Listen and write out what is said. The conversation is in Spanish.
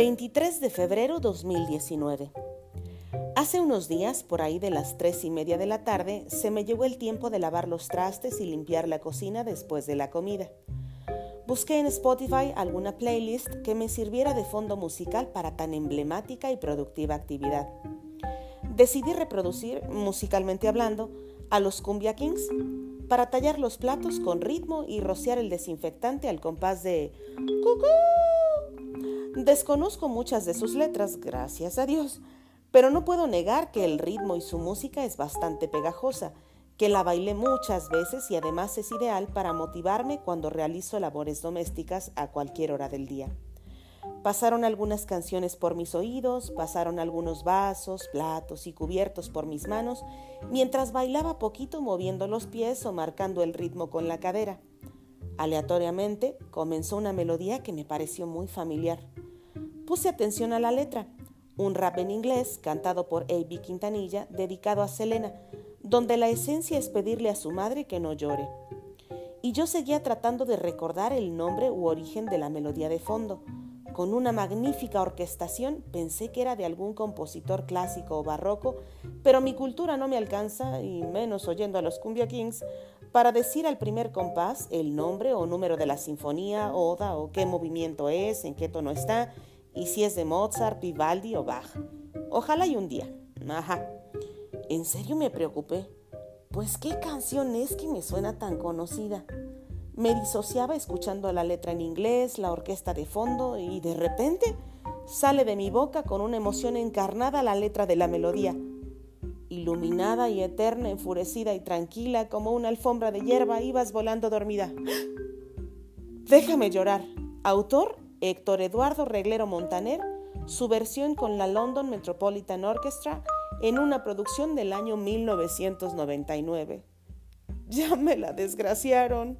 23 de febrero 2019. Hace unos días, por ahí de las tres y media de la tarde, se me llegó el tiempo de lavar los trastes y limpiar la cocina después de la comida. Busqué en Spotify alguna playlist que me sirviera de fondo musical para tan emblemática y productiva actividad. Decidí reproducir, musicalmente hablando, a los Cumbia Kings para tallar los platos con ritmo y rociar el desinfectante al compás de ¡Cucú! Desconozco muchas de sus letras, gracias a Dios, pero no puedo negar que el ritmo y su música es bastante pegajosa, que la bailé muchas veces y además es ideal para motivarme cuando realizo labores domésticas a cualquier hora del día. Pasaron algunas canciones por mis oídos, pasaron algunos vasos, platos y cubiertos por mis manos, mientras bailaba poquito moviendo los pies o marcando el ritmo con la cadera. Aleatoriamente comenzó una melodía que me pareció muy familiar. Puse atención a la letra, un rap en inglés cantado por A.B. Quintanilla dedicado a Selena, donde la esencia es pedirle a su madre que no llore. Y yo seguía tratando de recordar el nombre u origen de la melodía de fondo. Con una magnífica orquestación pensé que era de algún compositor clásico o barroco, pero mi cultura no me alcanza, y menos oyendo a los Cumbia Kings, para decir al primer compás el nombre o número de la sinfonía, oda o qué movimiento es, en qué tono está y si es de Mozart, Vivaldi o Bach. Ojalá y un día. Ajá. En serio me preocupé. Pues qué canción es que me suena tan conocida. Me disociaba escuchando la letra en inglés, la orquesta de fondo y de repente sale de mi boca con una emoción encarnada la letra de la melodía. Iluminada y eterna, enfurecida y tranquila como una alfombra de hierba, ibas volando dormida. Déjame llorar. Autor Héctor Eduardo Reglero Montaner, su versión con la London Metropolitan Orchestra en una producción del año 1999. Ya me la desgraciaron.